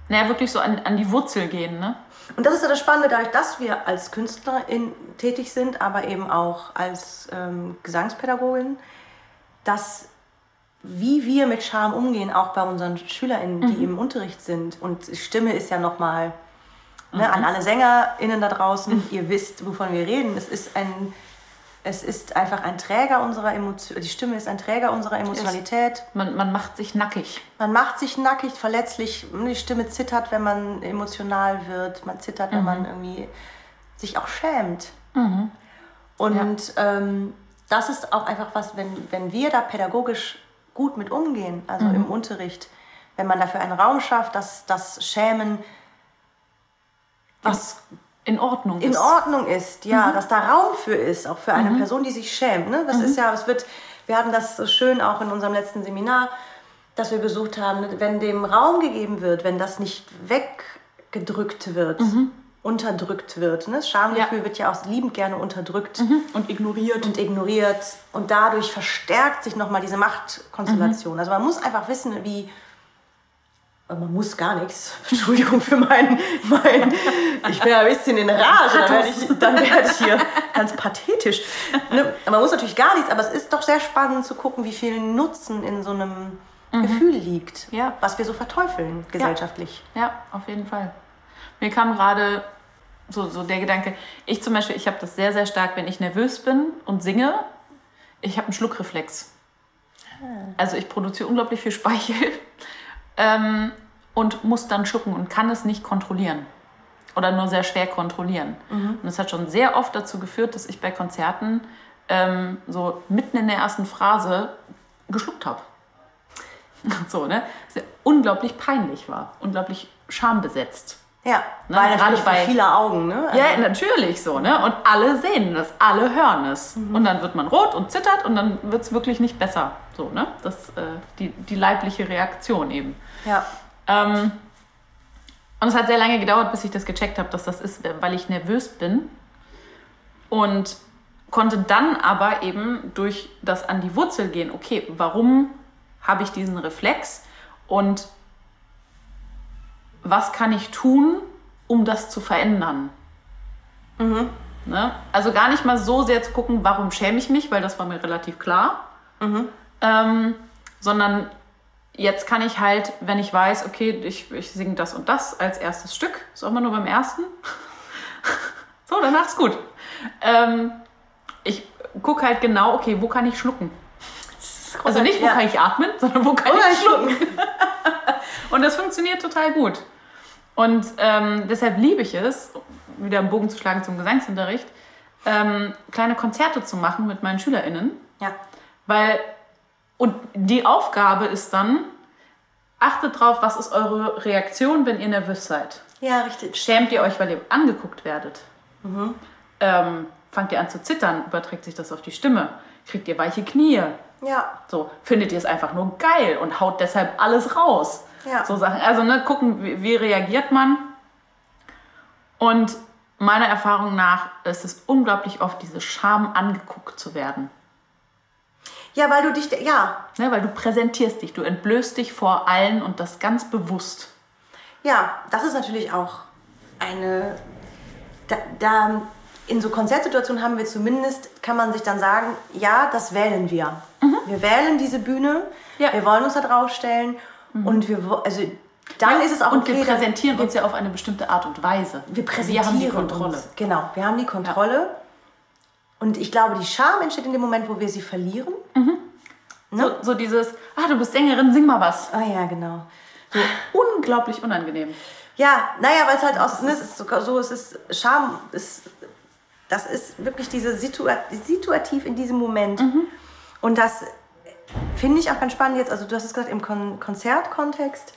Naja, wirklich so an, an die Wurzel gehen, ne? Und das ist ja das Spannende, dadurch, dass wir als Künstlerin tätig sind, aber eben auch als ähm, Gesangspädagogin, dass wie wir mit Scham umgehen, auch bei unseren SchülerInnen, die im Unterricht sind. Und Stimme ist ja nochmal ne, an alle SängerInnen da draußen, ihr wisst, wovon wir reden. Es ist ein, es ist einfach ein Träger unserer Emotion, die Stimme ist ein Träger unserer Emotionalität. Man, man macht sich nackig. Man macht sich nackig, verletzlich. Die Stimme zittert, wenn man emotional wird. Man zittert, wenn man irgendwie sich auch schämt. Und ähm, das ist auch einfach was, wenn, wenn wir da pädagogisch gut mit umgehen, also im Unterricht, wenn man dafür einen Raum schafft, dass das Schämen was In Ordnung. in ist. Ordnung ist, ja, dass da Raum für ist, auch für eine Person, die sich schämt. Ne? Das ist ja, es wird, wir hatten das so schön auch in unserem letzten Seminar, das wir besucht haben, ne? wenn dem Raum gegeben wird, wenn das nicht weggedrückt wird, unterdrückt wird. Ne? Das Schamgefühl Ja. wird ja auch liebend gerne unterdrückt Und ignoriert. und ignoriert und dadurch verstärkt sich nochmal diese Machtkonstellation. Also man muss einfach wissen, wie man muss gar nichts. Entschuldigung für meinen, mein, ich bin ja ein bisschen in Rage, dann werde ich, dann werde ich hier ganz pathetisch. Ne? Man muss natürlich gar nichts, aber es ist doch sehr spannend zu gucken, wie viel Nutzen in so einem Gefühl liegt, Ja. was wir so verteufeln gesellschaftlich. Ja, auf jeden Fall. Mir kam gerade so, so der Gedanke, ich zum Beispiel, ich habe das sehr, sehr stark, wenn ich nervös bin und singe, ich habe einen Schluckreflex. Also ich produziere unglaublich viel Speichel ähm, und muss dann schlucken und kann es nicht kontrollieren. Oder nur sehr schwer kontrollieren. Und das hat schon sehr oft dazu geführt, dass ich bei Konzerten ähm, so mitten in der ersten Phrase geschluckt habe. So, ne? Das ja unglaublich peinlich war, unglaublich schambesetzt. Ja, Ne, weil gerade bei- vieler Augen. Ne? Also, Ja, natürlich so, ne? Und alle sehen das, alle hören es. Und dann wird man rot und zittert und dann wird es wirklich nicht besser. So, ne? Das äh, die, die leibliche Reaktion eben. ja. Ähm, und es hat sehr lange gedauert, bis ich das gecheckt habe, dass das ist, weil ich nervös bin. Und konnte dann aber eben durch das an die Wurzel gehen, okay, warum habe ich diesen Reflex und was kann ich tun, um das zu verändern? Ne? Also gar nicht mal so sehr zu gucken, warum schäme ich mich, weil das war mir relativ klar, ähm, sondern jetzt kann ich halt, wenn ich weiß, okay, ich, ich singe das und das als erstes Stück, ist auch immer nur beim ersten. so, danach ist gut. Ähm, ich gucke halt genau, okay, wo kann ich schlucken? Also nicht, wo ja. kann ich atmen, sondern wo kann Oder ich schlucken. Und das funktioniert total gut. Und ähm, deshalb liebe ich es, wieder einen Bogen zu schlagen zum Gesangsunterricht, ähm, kleine Konzerte zu machen mit meinen SchülerInnen. Ja. Weil, und die Aufgabe ist dann, achtet drauf, was ist eure Reaktion, wenn ihr nervös seid. ja, richtig. Schämt ihr euch, weil ihr angeguckt werdet? Ähm, fangt ihr an zu zittern? Überträgt sich das auf die Stimme? Kriegt ihr weiche Knie? Ja, So, findet ihr es einfach nur geil und haut deshalb alles raus? Ja. So Sachen. Also, ne, gucken, wie, wie reagiert man? Und meiner Erfahrung nach ist es unglaublich oft diese Scham angeguckt zu werden. Ja, weil du dich, ja. Ne, weil du präsentierst dich, du entblößt dich vor allen und das ganz bewusst. Ja, das ist natürlich auch eine, da, da in so Konzertsituationen haben wir zumindest, kann man sich dann sagen, ja, das wählen wir. Mhm. Wir wählen diese Bühne, ja. wir wollen uns da draufstellen mhm. und wir, also dann ja, ist es auch und okay, wir präsentieren wir, uns ja auf eine bestimmte Art und Weise. Wir präsentieren wir haben die Kontrolle. Uns. Genau, wir haben die Kontrolle. Ja. Und ich glaube, die Scham entsteht in dem Moment, wo wir sie verlieren. Mhm. Ne? So, so, dieses, ah, du bist Sängerin, sing mal was. Ah ja, genau. So unglaublich unangenehm. Ja, naja, weil es halt aus, ne, ist sogar so, es ist Scham, ist, das ist wirklich diese Situa situativ in diesem Moment. Mhm. Und das finde ich auch ganz spannend jetzt, also du hast es gesagt, im Kon Konzertkontext.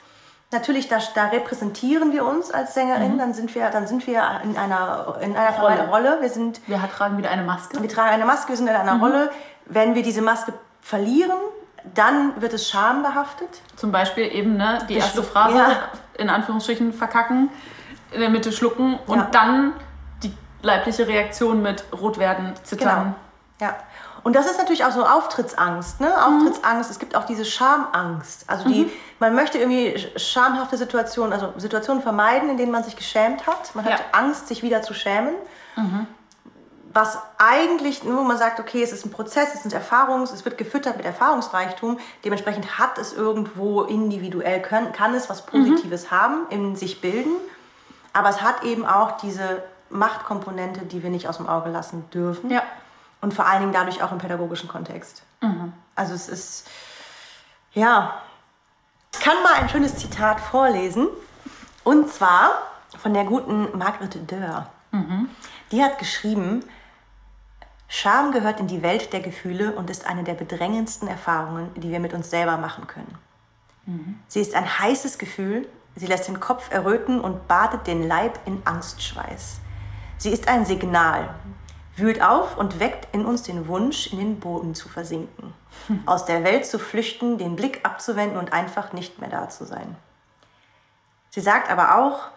Natürlich, da, da, repräsentieren wir uns als Sängerin, mhm. dann, sind wir, dann sind wir in einer, in einer Rolle. Rolle. Wir, sind, wir tragen wieder eine Maske. Wir tragen eine Maske, wir sind in einer mhm. Rolle. Wenn wir diese Maske verlieren, dann wird es schambehaftet. Zum Beispiel eben ne, die erste Phrase ja. in Anführungsstrichen verkacken, in der Mitte schlucken und ja. dann leibliche Reaktion mit rot werden, zittern. Genau. Ja. Und das ist natürlich auch so Auftrittsangst, ne? Auftrittsangst. Mhm. Es gibt auch diese Schamangst. Also die, mhm. man möchte irgendwie schamhafte Situationen, also Situationen vermeiden, in denen man sich geschämt hat. Man hat ja. Angst, sich wieder zu schämen. Mhm. Was eigentlich, wo man sagt, okay, es ist ein Prozess, es sind Erfahrungen, es wird gefüttert mit Erfahrungsreichtum. Dementsprechend hat es irgendwo individuell, können, kann es was Positives mhm. haben, in sich bilden. Aber es hat eben auch diese Machtkomponente, die wir nicht aus dem Auge lassen dürfen. Ja. Und vor allen Dingen dadurch auch im pädagogischen Kontext. Mhm. Also es ist, ja, ich kann mal ein schönes Zitat vorlesen. Und zwar von der guten Margrethe Dörr. Mhm. Die hat geschrieben, Scham gehört in die Welt der Gefühle und ist eine der bedrängendsten Erfahrungen, die wir mit uns selber machen können. Mhm. Sie ist ein heißes Gefühl, sie lässt den Kopf erröten und badet den Leib in Angstschweiß. Sie ist ein Signal, wühlt auf und weckt in uns den Wunsch, in den Boden zu versinken, aus der Welt zu flüchten, den Blick abzuwenden und einfach nicht mehr da zu sein. Sie sagt aber auch,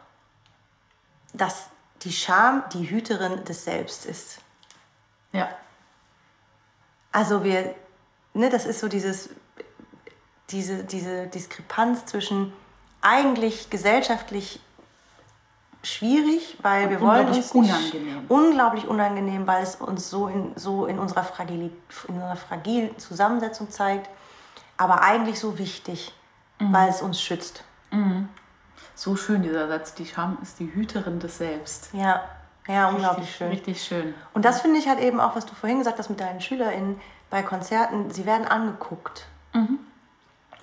dass die Scham die Hüterin des Selbst ist. Ja. Also wir, ne, das ist so dieses, diese, diese Diskrepanz zwischen eigentlich gesellschaftlich schwierig, weil wir wollen uns unangenehm. unglaublich unangenehm, weil es uns so in, so in, unserer, Fragil, in unserer fragilen Zusammensetzung zeigt, aber eigentlich so wichtig, mhm. weil es uns schützt. Mhm. So schön dieser Satz, die Scham ist die Hüterin des Selbst. Ja, ja, unglaublich richtig, schön. Richtig schön. Und das finde ich halt eben auch, was du vorhin gesagt hast mit deinen SchülerInnen bei Konzerten, sie werden angeguckt. Mhm.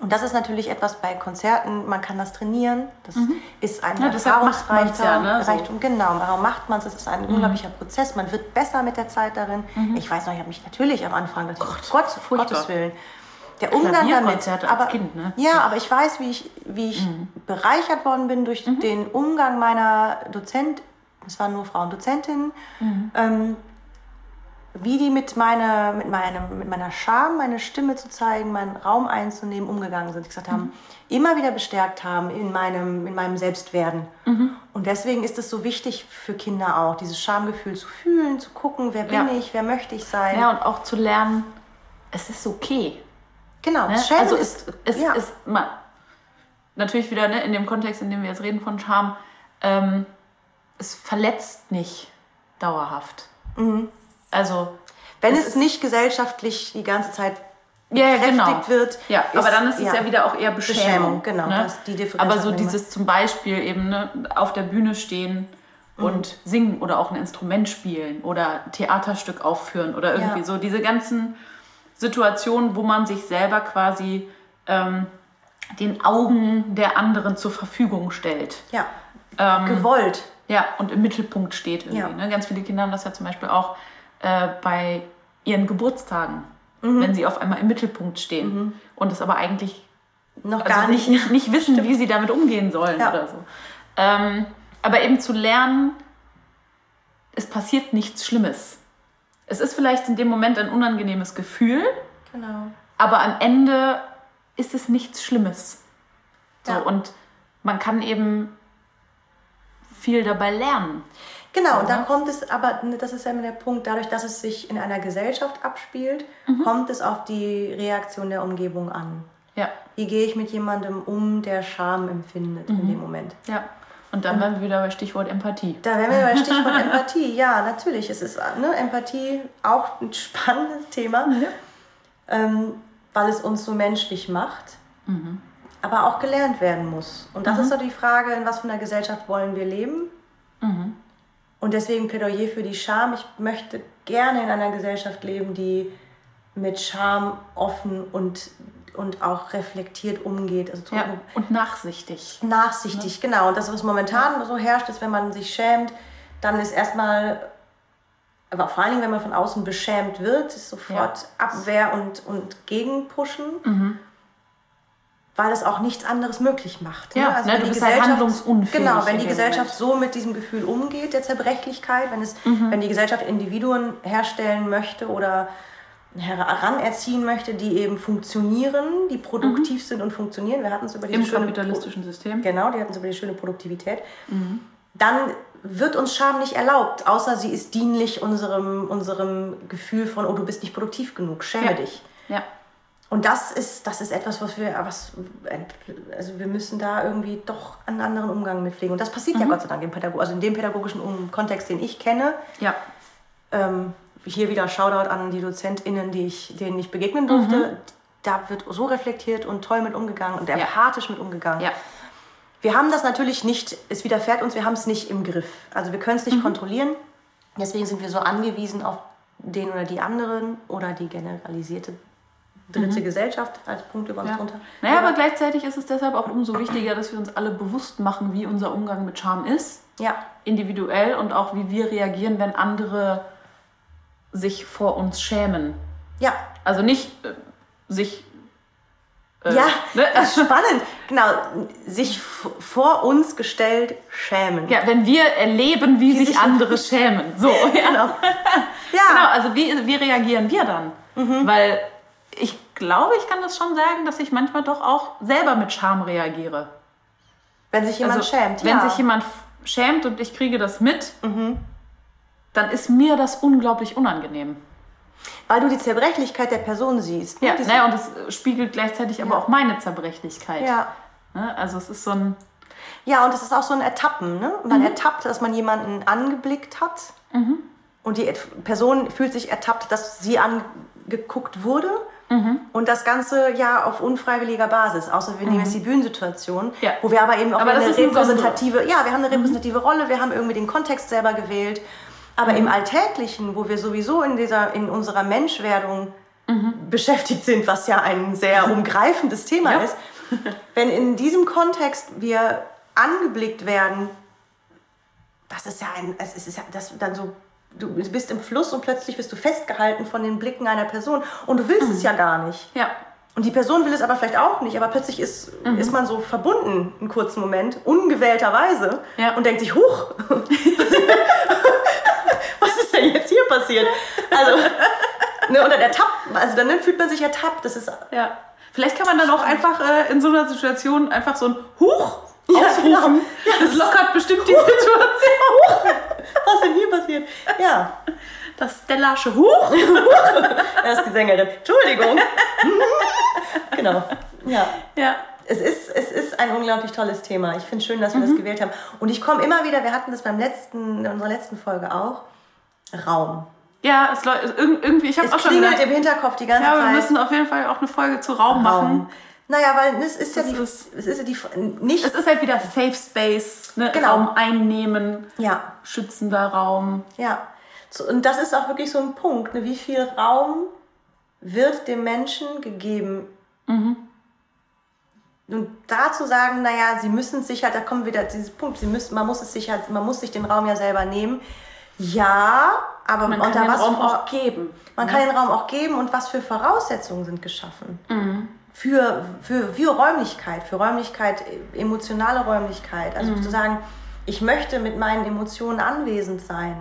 Und das ist natürlich etwas bei Konzerten, man kann das trainieren. Das mhm. ist ein ja, Erfahrungsreichtum. Ja, ne? so. Genau, warum macht man es? Es ist ein mhm. unglaublicher Prozess. Man wird besser mit der Zeit darin. Mhm. Ich weiß noch, ich habe mich natürlich am Anfang gedacht, Gott, Gott Gottes Willen. Der Umgang damit. Aber, kind, ne? Ja, aber ich weiß, wie ich, wie ich mhm. bereichert worden bin durch mhm. den Umgang meiner Dozent, es waren nur Frauen Dozentinnen, mhm. ähm, wie die mit meiner, mit, meinem, mit meiner Scham, meine Stimme zu zeigen, meinen Raum einzunehmen, umgegangen sind. Ich gesagt haben, mhm. immer wieder bestärkt haben in meinem, in meinem Selbstwerden. Mhm. Und deswegen ist es so wichtig für Kinder auch, dieses Schamgefühl zu fühlen, zu gucken, wer bin ja. ich, wer möchte ich sein. Ja, und auch zu lernen, es ist okay. Genau, ne? also ist, es ja. ist man, natürlich wieder ne, in dem Kontext, in dem wir jetzt reden von Scham, ähm, es verletzt nicht dauerhaft. Mhm. Also wenn es, es nicht gesellschaftlich die ganze Zeit ja, genau. wird. Ja, aber dann ist es ja, ja wieder auch eher Beschämung. Beschämung genau, ne? aber so dieses zum Beispiel eben ne, auf der Bühne stehen mhm. und singen oder auch ein Instrument spielen oder Theaterstück aufführen oder irgendwie ja. so diese ganzen Situationen, wo man sich selber quasi ähm, den Augen der anderen zur Verfügung stellt. Ja. Ähm, Gewollt. Ja, und im Mittelpunkt steht irgendwie. Ja. Ne? Ganz viele Kinder haben das ja zum Beispiel auch äh, bei ihren Geburtstagen, mhm. wenn sie auf einmal im Mittelpunkt stehen mhm. und es aber eigentlich noch also gar nicht, nicht, nicht wissen, Stimmt. wie sie damit umgehen sollen ja. oder so. Ähm, aber eben zu lernen, es passiert nichts Schlimmes. Es ist vielleicht in dem Moment ein unangenehmes Gefühl, genau. aber am Ende ist es nichts Schlimmes. So, ja. Und man kann eben viel dabei lernen. Genau, und da kommt es, aber das ist ja immer der Punkt, dadurch, dass es sich in einer Gesellschaft abspielt, Mhm. kommt es auf die Reaktion der Umgebung an. Ja, Wie gehe ich mit jemandem um, der Scham empfindet Mhm. in dem Moment? ja. Und dann wären wir wieder bei Stichwort Empathie. Da wären wir bei Stichwort Empathie. Ja, natürlich. Es ist ne, Empathie auch ein spannendes Thema, ähm, weil es uns so menschlich macht, Mhm. aber auch gelernt werden muss. Und das ist so die Frage, in was für einer Gesellschaft wollen wir leben? Und deswegen Plädoyer für die Scham. Ich möchte gerne in einer Gesellschaft leben, die mit Scham offen und, und auch reflektiert umgeht. Also Ja. Und nachsichtig. Nachsichtig, genau. Und das, was momentan so herrscht, ist, wenn man sich schämt, dann ist erstmal, aber vor allen Dingen, wenn man von außen beschämt wird, ist sofort Abwehr und, und Gegenpushen, Mhm. Weil es auch nichts anderes möglich macht. Ja, ne, wenn du die bist halt handlungsunfähig Genau, wenn die Gesellschaft so mit diesem Gefühl umgeht, der Zerbrechlichkeit, wenn, es, Mhm. wenn die Gesellschaft Individuen herstellen möchte oder heranerziehen möchte, die eben funktionieren, die produktiv sind und funktionieren. Wir hatten es über Mhm. Im schöne kapitalistischen System. Genau, die hatten so über die schöne Produktivität. Mhm. Dann wird uns Scham nicht erlaubt, außer sie ist dienlich unserem, unserem Gefühl von, oh, du bist nicht produktiv genug, schäme Ja. dich. Ja. Und das ist, das ist etwas, was wir, was, also wir müssen da irgendwie doch einen anderen Umgang mit pflegen. Und das passiert Mhm. ja Gott sei Dank im Pädago also in dem pädagogischen um Kontext, den ich kenne. Ja. Ähm, hier wieder Shoutout an die DozentInnen, die ich, denen ich begegnen durfte. Mhm. Da wird so reflektiert und toll mit umgegangen und empathisch mit umgegangen. Ja. Wir haben das natürlich nicht, es widerfährt uns, wir haben es nicht im Griff. Also wir können es Mhm. nicht kontrollieren. Deswegen sind wir so angewiesen auf den oder die anderen oder die generalisierte dritte Gesellschaft als Punkt über uns Mhm. Ja. drunter. Naja, aber gleichzeitig ist es deshalb auch umso wichtiger, dass wir uns alle bewusst machen, wie unser Umgang mit Scham ist. Ja, Individuell und auch wie wir reagieren, wenn andere sich vor uns schämen. ja, Also nicht äh, sich. äh, ja, ne? das ist spannend. Genau, sich vor uns gestellt schämen. Ja, wenn wir erleben, wie, sich sich- andere schämen. So, ja. Genau. Ja, Genau, also wie, wie reagieren wir dann? Mhm. Weil ich glaube, ich kann das schon sagen, dass ich manchmal doch auch selber mit Scham reagiere. wenn sich jemand Also, schämt. Wenn ja. Mhm. sich jemand schämt und ich kriege das mit, dann ist mir das unglaublich unangenehm. Weil du die Zerbrechlichkeit der Person siehst. ne? Ja, Dieses- naja, und es äh, spiegelt gleichzeitig aber Ja. auch meine Zerbrechlichkeit. ja. Ne? Also es ist so ein, Ja, und es ist auch so ein Ertappen. Ne? Man Mhm. ertappt, dass man jemanden angeblickt hat. Und die Person fühlt sich ertappt, dass sie angeguckt wurde. Mhm. Und das Ganze ja auf unfreiwilliger Basis. Außer wir nehmen jetzt die Bühnensituation, Ja. wo wir aber eben auch Aber eine ist ein repräsentative, ja, wir haben eine repräsentative Rolle, wir haben irgendwie den Kontext selber gewählt. Aber Mhm. im Alltäglichen, wo wir sowieso in, dieser, in unserer Menschwerdung Mhm. beschäftigt sind, was ja ein sehr umgreifendes Thema Ja. ist, wenn in diesem Kontext wir angeblickt werden, das ist ja ein, es ist ja das dann so, du bist im Fluss und plötzlich wirst du festgehalten von den Blicken einer Person und du willst es ja gar nicht. ja, Und die Person will es aber vielleicht auch nicht, aber plötzlich ist, Mhm. ist man so verbunden, einen kurzen Moment, ungewählterweise Ja. und denkt sich, huch, was ist denn jetzt hier passiert? Also, ne, und dann ertappt, also dann fühlt man sich ertappt, das ist, ja. Vielleicht kann man dann auch einfach äh, in so einer Situation einfach so ein Huch Ja, ausrufen. genau. Das lockert bestimmt die Situation. was denn hier passiert? Ja, Das Stellasche Huch. er ist die Sängerin. Entschuldigung. genau, ja. Ja. Es ist, es ist ein unglaublich tolles Thema. Ich finde es schön, dass wir Mhm. das gewählt haben. Und ich komme immer wieder, wir hatten das beim letzten, in unserer letzten Folge auch, Raum. Ja, es läuft irgendwie, ich habe auch schon klingelt gedacht, im Hinterkopf die ganze ja, wir Zeit. müssen auf jeden Fall auch eine Folge zu Raum machen. Naja, weil es ist ja die, ist- es ist ja die, nicht, Es ist halt wieder Safe Space, ne? Genau. Raum einnehmen, ja, schützender Raum. ja. So, und das ist auch wirklich so ein Punkt, ne? wie viel Raum wird dem Menschen gegeben? Mhm. Und da zu sagen, naja, sie müssen sich halt, da kommen wieder dieses Punkt, sie müssen, man muss es sich halt, man muss sich den Raum ja selber nehmen. Ja, aber Man unter kann den Raum auch geben. Man kann den Raum auch geben und was für Voraussetzungen sind geschaffen. Für, für, für Räumlichkeit, für Räumlichkeit, äh, emotionale Räumlichkeit. Also zu sagen, ich möchte mit meinen Emotionen anwesend sein.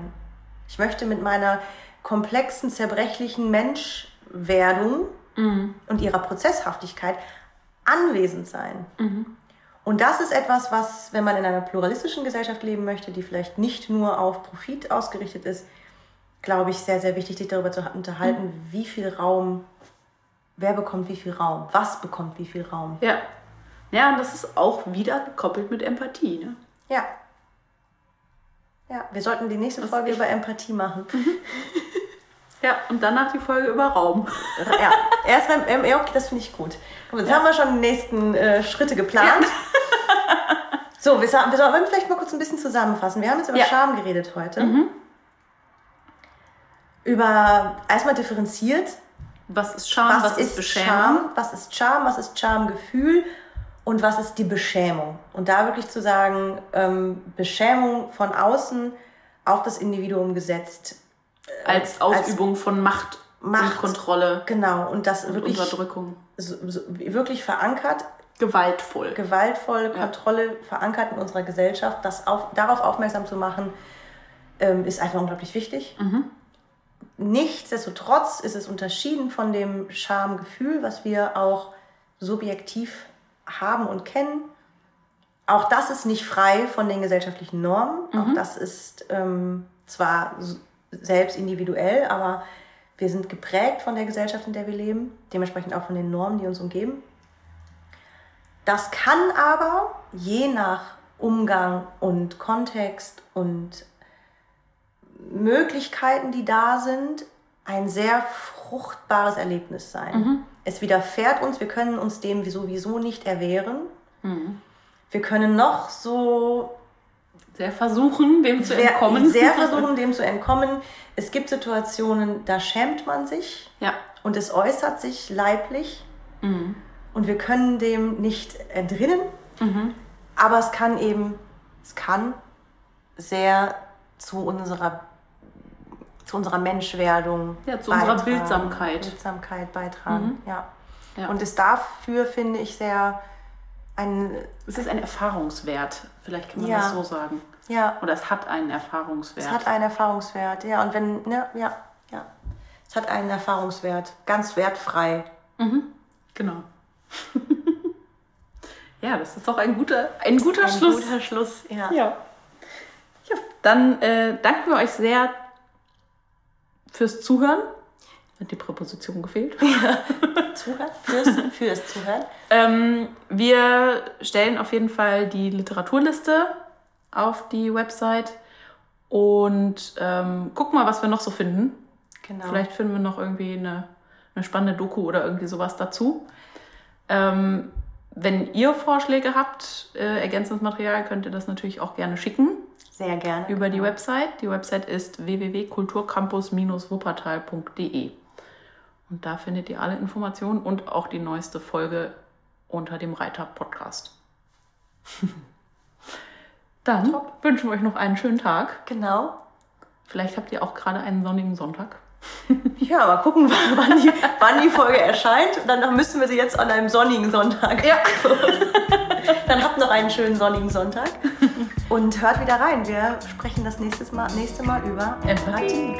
Ich möchte mit meiner komplexen, zerbrechlichen Menschwerdung und ihrer Prozesshaftigkeit anwesend sein. Und das ist etwas, was, wenn man in einer pluralistischen Gesellschaft leben möchte, die vielleicht nicht nur auf Profit ausgerichtet ist, glaube ich, sehr, sehr wichtig, sich darüber zu unterhalten, mhm. wie viel Raum, wer bekommt wie viel Raum, was bekommt wie viel Raum. Ja. Ja, und das ist auch wieder gekoppelt mit Empathie. Ne? Ja. Ja, wir sollten die nächste das Folge über Empathie machen. Mhm. Ja, und danach die Folge über Raum. Ja, erst beim ja, okay, das finde ich gut. Und jetzt ja. haben wir schon die nächsten äh, Schritte geplant. Ja. so, wir, wir sollen vielleicht mal kurz ein bisschen zusammenfassen. Wir haben jetzt über ja. Scham geredet heute. Mhm. Über erstmal differenziert. Was ist Scham? Was, was ist, ist Scham? Was ist Scham? Was ist Schamgefühl? Und was ist die Beschämung? Und da wirklich zu sagen, ähm, Beschämung von außen auf das Individuum gesetzt als Ausübung als von Macht, Macht, und Kontrolle. Genau, und das und wirklich. Unterdrückung. So, so, wirklich verankert. Gewaltvoll. Gewaltvoll, Kontrolle ja. verankert in unserer Gesellschaft. Das auf, darauf aufmerksam zu machen, ähm, ist einfach unglaublich wichtig. Mhm. Nichtsdestotrotz ist es unterschieden von dem Schamgefühl, was wir auch subjektiv haben und kennen. Auch das ist nicht frei von den gesellschaftlichen Normen. Mhm. Auch das ist ähm, zwar selbst individuell, aber wir sind geprägt von der Gesellschaft, in der wir leben, dementsprechend auch von den Normen, die uns umgeben. Das kann aber je nach Umgang und Kontext und Möglichkeiten, die da sind, ein sehr fruchtbares Erlebnis sein. Mhm. Es widerfährt uns, wir können uns dem sowieso nicht erwehren. Mhm. Wir können noch so sehr versuchen, dem zu entkommen. Sehr versuchen, dem zu entkommen. Es gibt Situationen, da schämt man sich ja. und es äußert sich leiblich mhm. und wir können dem nicht entrinnen. Mhm. Aber es kann eben, es kann sehr zu unserer zu unserer Menschwerdung ja, zu beitragen, unserer Bildsamkeit. Bildsamkeit beitragen, mhm. ja. ja. Und es dafür finde ich sehr ein. Es ist ein Erfahrungswert, vielleicht kann man ja. das so sagen. Ja. Oder es hat einen Erfahrungswert. Es hat einen Erfahrungswert, ja. Und wenn, ne, ja, ja. Es hat einen Erfahrungswert, ganz wertfrei. Mhm. Genau. ja, das ist doch ein guter, ein guter ein Schluss. Ein guter Schluss, ja. Ja. ja dann äh, danken wir euch sehr fürs Zuhören. Hat die Präposition gefehlt? Ja. Zuhören? Fürs, fürs Zuhören. Ähm, wir stellen auf jeden Fall die Literaturliste auf die Website und ähm, gucken mal, was wir noch so finden. Genau. Vielleicht finden wir noch irgendwie eine, eine spannende Doku oder irgendwie sowas dazu. Ähm, wenn ihr Vorschläge habt, äh, ergänzendes Material, könnt ihr das natürlich auch gerne schicken. Sehr gerne. Über genau. die Website. Die Website ist www.kulturcampus-wuppertal.de. Und da findet ihr alle Informationen und auch die neueste Folge unter dem Reiter Podcast. Dann Top. wünschen wir euch noch einen schönen Tag. Genau. Vielleicht habt ihr auch gerade einen sonnigen Sonntag. Ja, mal gucken, wann die, wann die Folge erscheint. Dann müssen wir sie jetzt an einem sonnigen Sonntag. Ja. Dann habt noch einen schönen sonnigen Sonntag. Und hört wieder rein. Wir sprechen das nächste Mal, nächste Mal über Empathie.